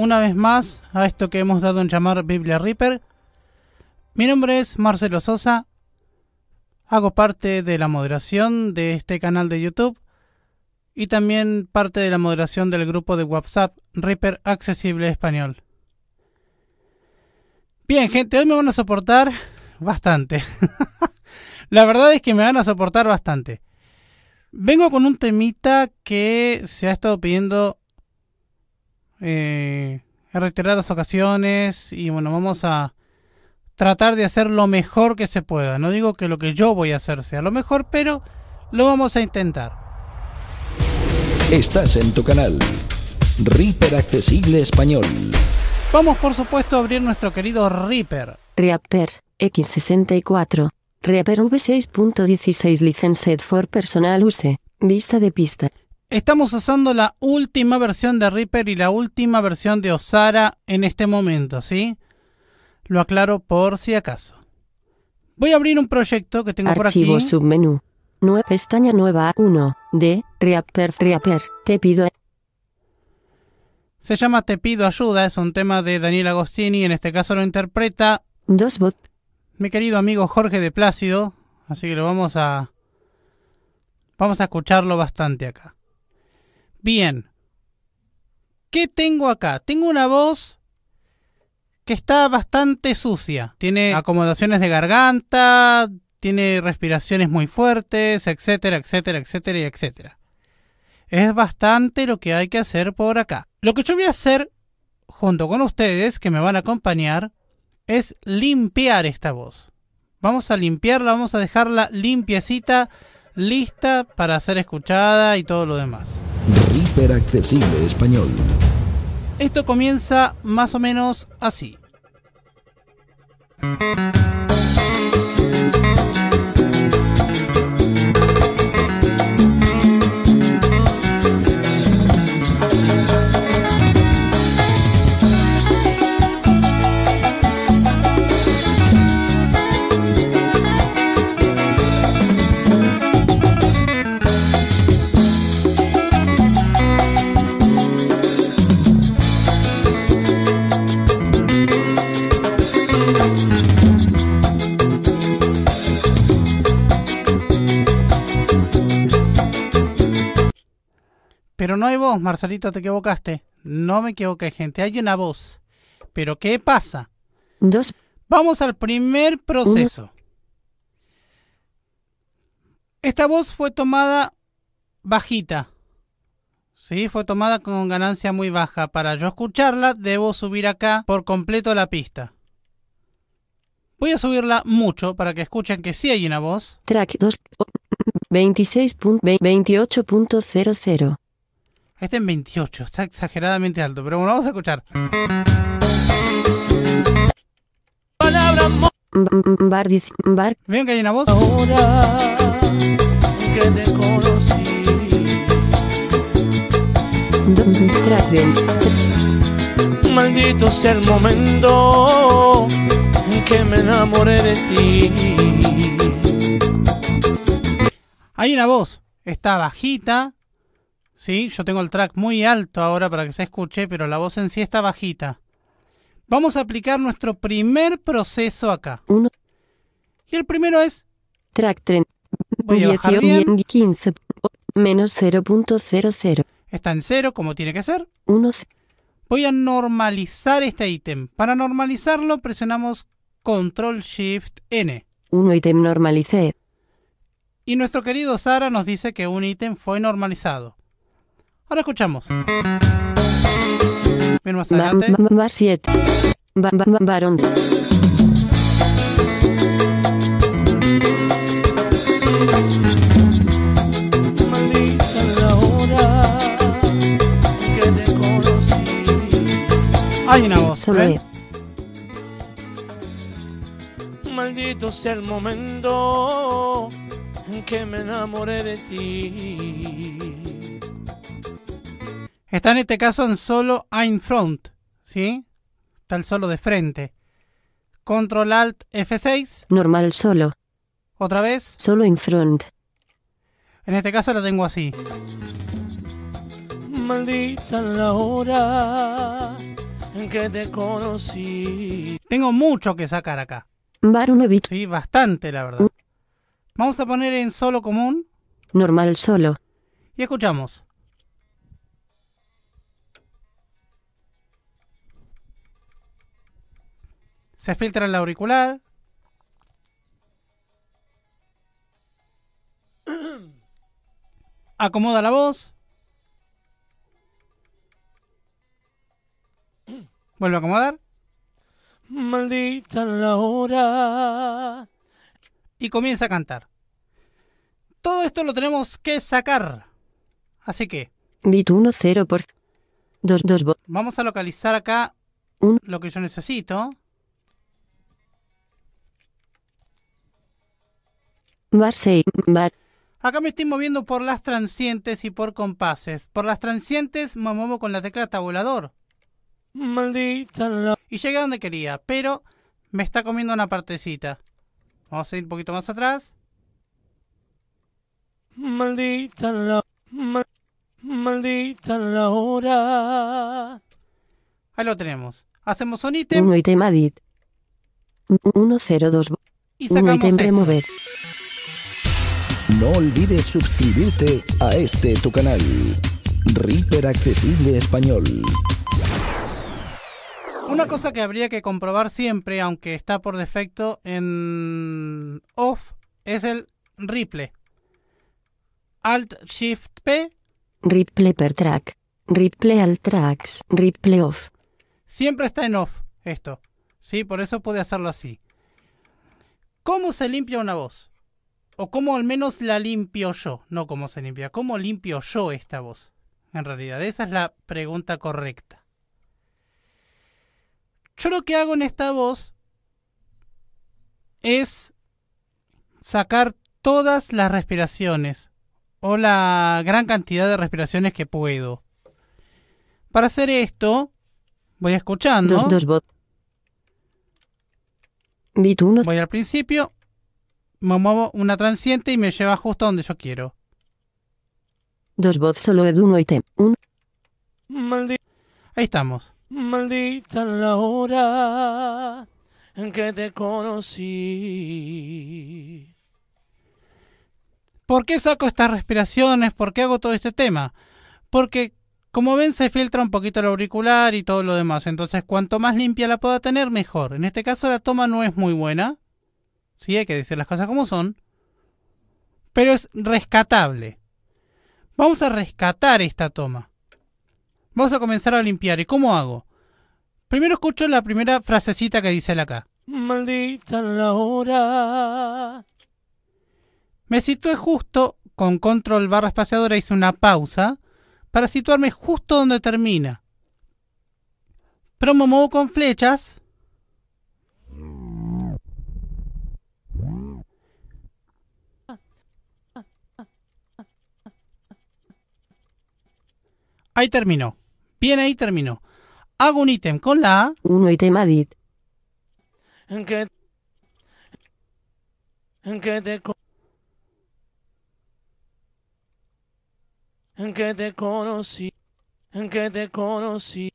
una vez más a esto que hemos dado en llamar Biblia Reaper. Mi nombre es Marcelo Sosa. Hago parte de la moderación de este canal de YouTube y también parte de la moderación del grupo de WhatsApp Reaper Accesible Español. Bien, gente, hoy me van a soportar bastante. la verdad es que me van a soportar bastante. Vengo con un temita que se ha estado pidiendo eh, en reiteradas ocasiones y bueno, vamos a tratar de hacer lo mejor que se pueda. No digo que lo que yo voy a hacer sea lo mejor, pero lo vamos a intentar. Estás en tu canal, Reaper Accesible Español. Vamos por supuesto a abrir nuestro querido Reaper. Reaper X64. Reaper V6.16 Licensed for Personal Use. Vista de pista. Estamos usando la última versión de Reaper y la última versión de Osara en este momento, ¿sí? Lo aclaro por si acaso. Voy a abrir un proyecto que tengo por aquí. Archivo submenú. Nueva pestaña nueva 1 de Reaper Reaper. Te pido. Se llama Te pido ayuda, es un tema de Daniel Agostini, en este caso lo interpreta Dos votos. mi querido amigo Jorge de Plácido, así que lo vamos a vamos a escucharlo bastante acá. Bien. ¿Qué tengo acá? Tengo una voz que está bastante sucia. Tiene acomodaciones de garganta, tiene respiraciones muy fuertes, etcétera, etcétera, etcétera y etcétera. Es bastante lo que hay que hacer por acá. Lo que yo voy a hacer junto con ustedes que me van a acompañar es limpiar esta voz. Vamos a limpiarla, vamos a dejarla limpiecita, lista para ser escuchada y todo lo demás. Reaper Accesible Español. Esto comienza más o menos así. No Marcelito, te equivocaste. No me equivoqué, gente. Hay una voz. Pero ¿qué pasa? Dos. Vamos al primer proceso. Esta voz fue tomada bajita. Sí, fue tomada con ganancia muy baja. Para yo escucharla, debo subir acá por completo la pista. Voy a subirla mucho para que escuchen que sí hay una voz. Track 2. 26.28.00. Este en 28, está exageradamente alto, pero bueno, vamos a escuchar. Palabra mo- Bar, ¿Ven que hay una voz? Ahora que te conocí, do- track 20. maldito sea el momento en que me enamoré de ti. Hay una voz, está bajita. Sí, yo tengo el track muy alto ahora para que se escuche, pero la voz en sí está bajita. Vamos a aplicar nuestro primer proceso acá. Uno. Y el primero es, Track 30. voy a bajar bien, 15. Menos 0.00. está en cero como tiene que ser. 1. Voy a normalizar este ítem. Para normalizarlo presionamos Control Shift N. 1 ítem normalicé. Y nuestro querido Sara nos dice que un ítem fue normalizado. Ahora escuchamos. Ven más adelante. ba- Bar 7. Ba- ba- ba- Barón. Maldita la hora que te conocí. Hay una voz. Solo ¿ven? E. Maldito sea el momento en que me enamoré de ti. Está en este caso en solo ein front, ¿sí? Está el solo de frente. Control Alt F6, Normal solo. otra vez. Solo in front. En este caso lo tengo así. Maldita la hora en que te conocí. Tengo mucho que sacar acá. Bar 1 bit. Sí, bastante la verdad. Vamos a poner en solo común Normal solo. y escuchamos. Se filtra el auricular. Acomoda la voz. Vuelve a acomodar. Maldita la hora. y comienza a cantar. Todo esto lo tenemos que sacar. Así que Bit 1 0 por 2 2 bo- vamos a localizar acá Un- lo que yo necesito. Bar 6. Bar. Acá me estoy moviendo por las transientes y por compases. Por las transientes me muevo con la tecla tabulador. Maldita la Y llegué a donde quería, pero me está comiendo una partecita. Vamos a ir un poquito más atrás. Maldita la ma- Maldita la hora. Ahí lo tenemos. Hacemos un ítem 1 item edit. 1 0 2 y 1 sacamos item esto. remover. No olvides suscribirte a este tu canal. Reaper Accesible Español. Una cosa que habría que comprobar siempre, aunque está por defecto en off, es el Ripple. Alt Shift P Replay per track. Replay all tracks. Replay off. siempre está en off esto. ¿Sí? Por eso puede hacerlo así. ¿Cómo se limpia una voz? O cómo al menos la limpio yo. No cómo se limpia. ¿Cómo limpio yo esta voz? En realidad, esa es la pregunta correcta. Yo lo que hago en esta voz es sacar todas las respiraciones o la gran cantidad de respiraciones que puedo. Para hacer esto, voy escuchando. 2 2 bot. Bit 1 Voy al principio, me muevo una transiente y me lleva justo donde yo quiero. 2 bot solo ed 1 item. 1 Maldi- Ahí estamos. Maldita la hora en que te conocí. ¿Por qué saco estas respiraciones? ¿Por qué hago todo este tema? Porque, como ven, se filtra un poquito el auricular y todo lo demás. Entonces, cuanto más limpia la pueda tener, mejor. En este caso, la toma no es muy buena. Sí, hay que decir las cosas como son. Pero es rescatable. Vamos a rescatar esta toma. Vamos a comenzar a limpiar. ¿Y cómo hago? Primero escucho la primera frasecita que dice él acá. Maldita la hora. Me situé justo con control barra espaciadora, hice una pausa para situarme justo donde termina. Pero me muevo con flechas. Ahí terminó. Bien, ahí terminó. Hago un ítem con la A 1 item edit. En que en que te en que te conocí, en que te conocí,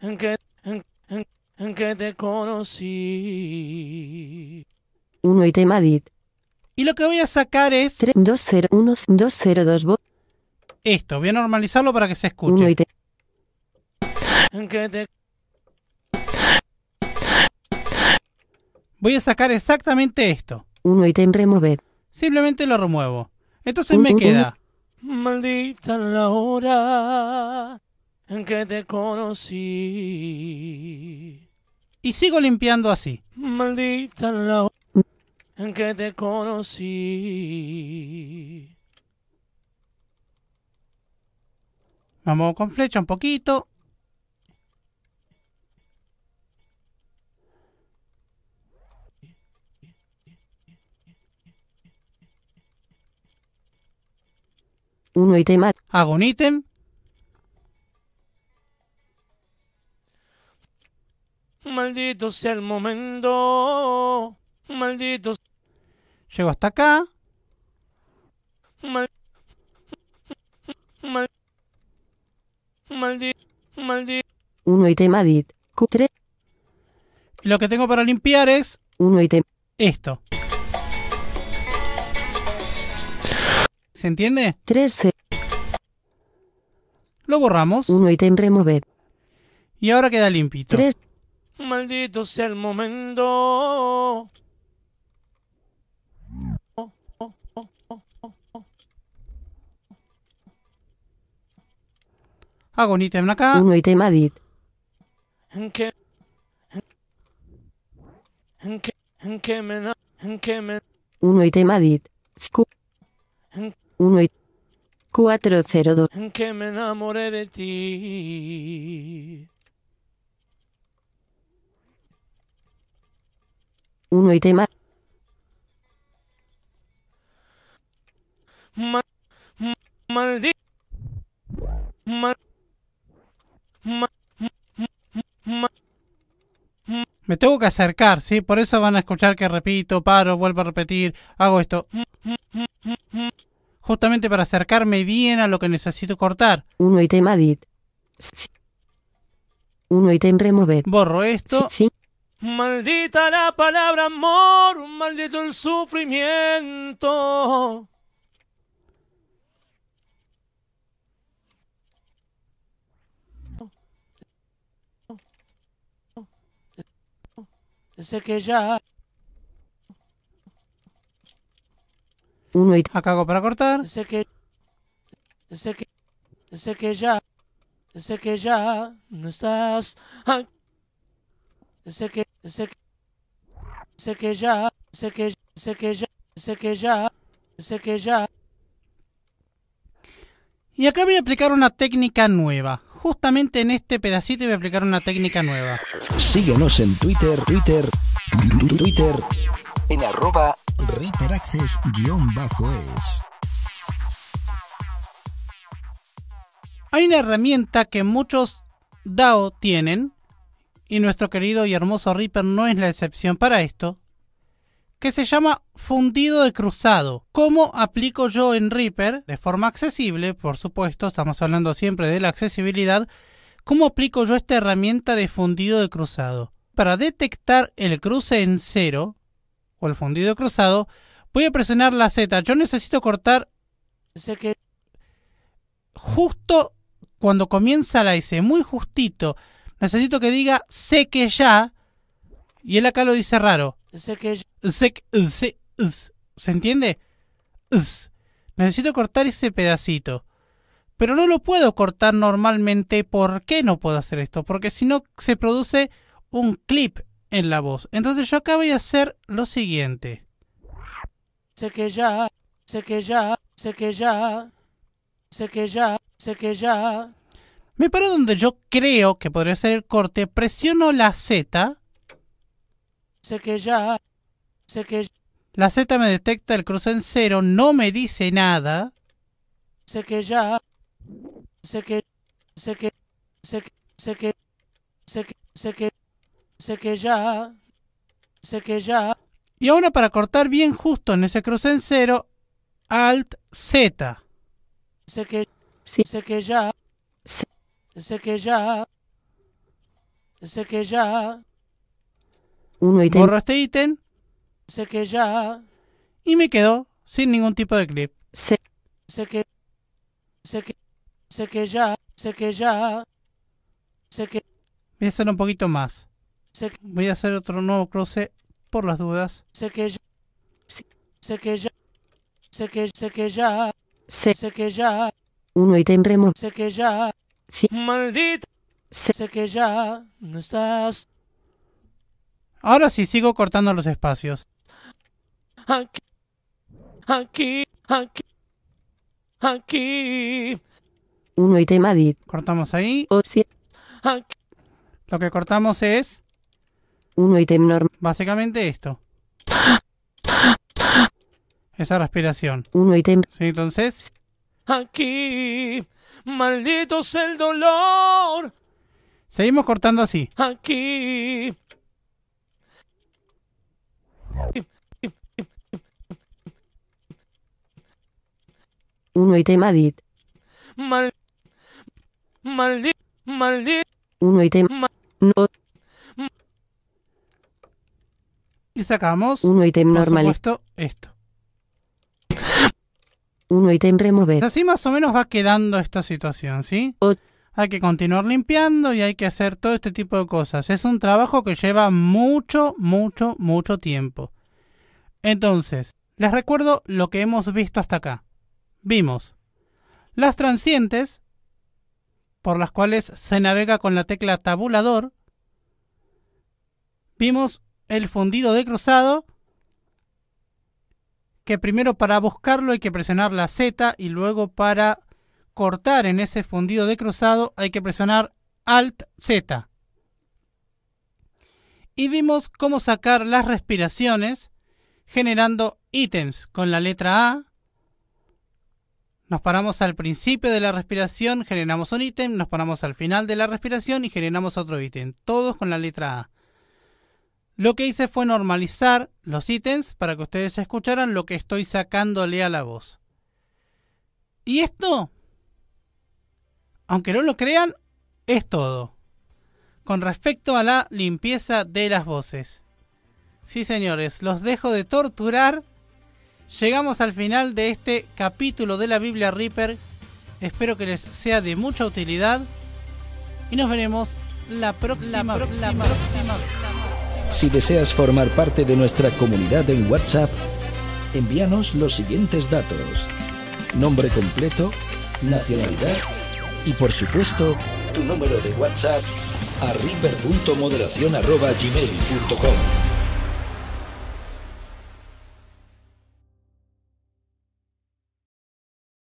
en que en, en, en que te conocí. 1 item edit. y lo que voy a sacar es 3 esto. Voy a normalizarlo para que se 1 escuche. Voy a sacar exactamente esto. 1 item remover. Simplemente lo remuevo. Entonces Un, me un, queda maldita la hora en que te conocí. y sigo limpiando así. Maldita la hora en que te conocí. Vamos con flecha un poquito. Un ítem. Hago un ítem. Maldito sea el momento. Maldito. Llego hasta acá maldito. Maldito. 1 ítem edit. Q3. Y lo que tengo para limpiar es 1 ítem. esto. ¿Se entiende? 3 Lo borramos. 1 ítem removed. Y ahora queda limpito. 3 Maldito sea el momento. Hago un ítem acá. 1 ítem edit. En que. En que. En que me. na- En que me. 1 ítem 1 ítem. 402. en que me enamoré de ti. 1 ítem edit. Ma, ma- maldito. Ma, ma, ma, Me tengo que acercar, ¿sí? Por eso van a escuchar que repito, paro, vuelvo a repetir, hago esto. Justamente para acercarme bien a lo que necesito cortar. 1 ítem edit. 1 ítem removed. Borro esto. 5. Maldita la palabra amor, maldito el sufrimiento. Sé que ya 1 ítem. Acá hago para cortar. sé que sé que sé que ya sé que ya no estás sé que sé que sé que ya sé que sé que ya sé que ya sé que ya Y acá voy a aplicar una técnica nueva. Justamente en este pedacito voy a aplicar una técnica nueva. Síguenos en Twitter, Twitter, Twitter, en arroba ReaperAccess-es. Hay una herramienta que muchos DAO tienen, y nuestro querido y hermoso Reaper no es la excepción para esto, que se llama fundido de cruzado. ¿Cómo aplico yo en Reaper, de forma accesible, por supuesto, estamos hablando siempre de la accesibilidad, cómo aplico yo esta herramienta de fundido de cruzado? Para detectar el cruce en cero, o el fundido de cruzado, voy a presionar la Z. Yo necesito cortar sé que justo cuando comienza la S, muy justito. Necesito que diga sé que ya. Y él acá lo dice raro. ¿Se entiende? Necesito cortar ese pedacito. Pero no lo puedo cortar normalmente. ¿Por qué no puedo hacer esto? Porque si no se produce un clip en la voz. Entonces yo acá voy a hacer lo siguiente. sé que ya sé que ya sé que ya sé que ya sé que ya Me paro donde yo creo que podría ser el corte. Presiono la Z. sé que ya sé que La Z me detecta el cruce en cero, no me dice nada. sé que ya sé que sé que sé que sé que sé que sé que sé que ya sé que ya Y ahora para cortar bien justo en ese cruce en cero, Alt Z. sé que Sí. sé que ya Sí. sé que ya sé que ya 1 ítem. Borro este ítem sé que ya y me quedo sin ningún tipo de clip. Se- sé que sé que sé que ya sé que ya sé que Voy a hacer un poquito más. sé que Voy a hacer otro nuevo cruce por las dudas. sé que ya sé que ya sé que sé que ya Se- sé que ya 1 ítem removed. sé que ya Sí. maldita Se- sé que ya no estás Ahora sí sigo cortando los espacios. aquí aquí aquí aquí 1 ítem edit. Cortamos ahí. O si aquí Lo que cortamos es 1 ítem normal. básicamente esto. Esa respiración. 1 ítem. ¿Sí? Entonces, aquí. Maldito es el dolor Seguimos cortando así. aquí. Uno ítem edit. Mal, maldi, maldi, Uno ítem. No. Y sacamos, Uno ítem por normal. supuesto, esto. Uno ítem remover. Así más o menos va quedando esta situación, ¿sí? O- Hay que continuar limpiando y hay que hacer todo este tipo de cosas. Es un trabajo que lleva mucho, mucho, mucho tiempo. Entonces, les recuerdo lo que hemos visto hasta acá. Vimos las transientes, por las cuales se navega con la tecla tabulador. Vimos el fundido de cruzado, que primero para buscarlo hay que presionar la Z y luego para cortar en ese fundido de cruzado hay que presionar Alt Z. Y vimos cómo sacar las respiraciones generando ítems con la letra A. Nos paramos al principio de la respiración, generamos un ítem, nos paramos al final de la respiración y generamos otro ítem, todos con la letra A. Lo que hice fue normalizar los ítems para que ustedes escucharan lo que estoy sacándole a la voz. Y esto, aunque no lo crean, es todo. Con respecto a la limpieza de las voces. Sí, señores, los dejo de torturar. Llegamos al final de este capítulo de la Biblia Reaper. Espero que les sea de mucha utilidad. Y nos veremos la próxima, vez. La próxima vez. Si deseas formar parte de nuestra comunidad en WhatsApp, envíanos los siguientes datos. Nombre completo, nacionalidad y por supuesto tu número de WhatsApp. a riper.moderación.gmail.com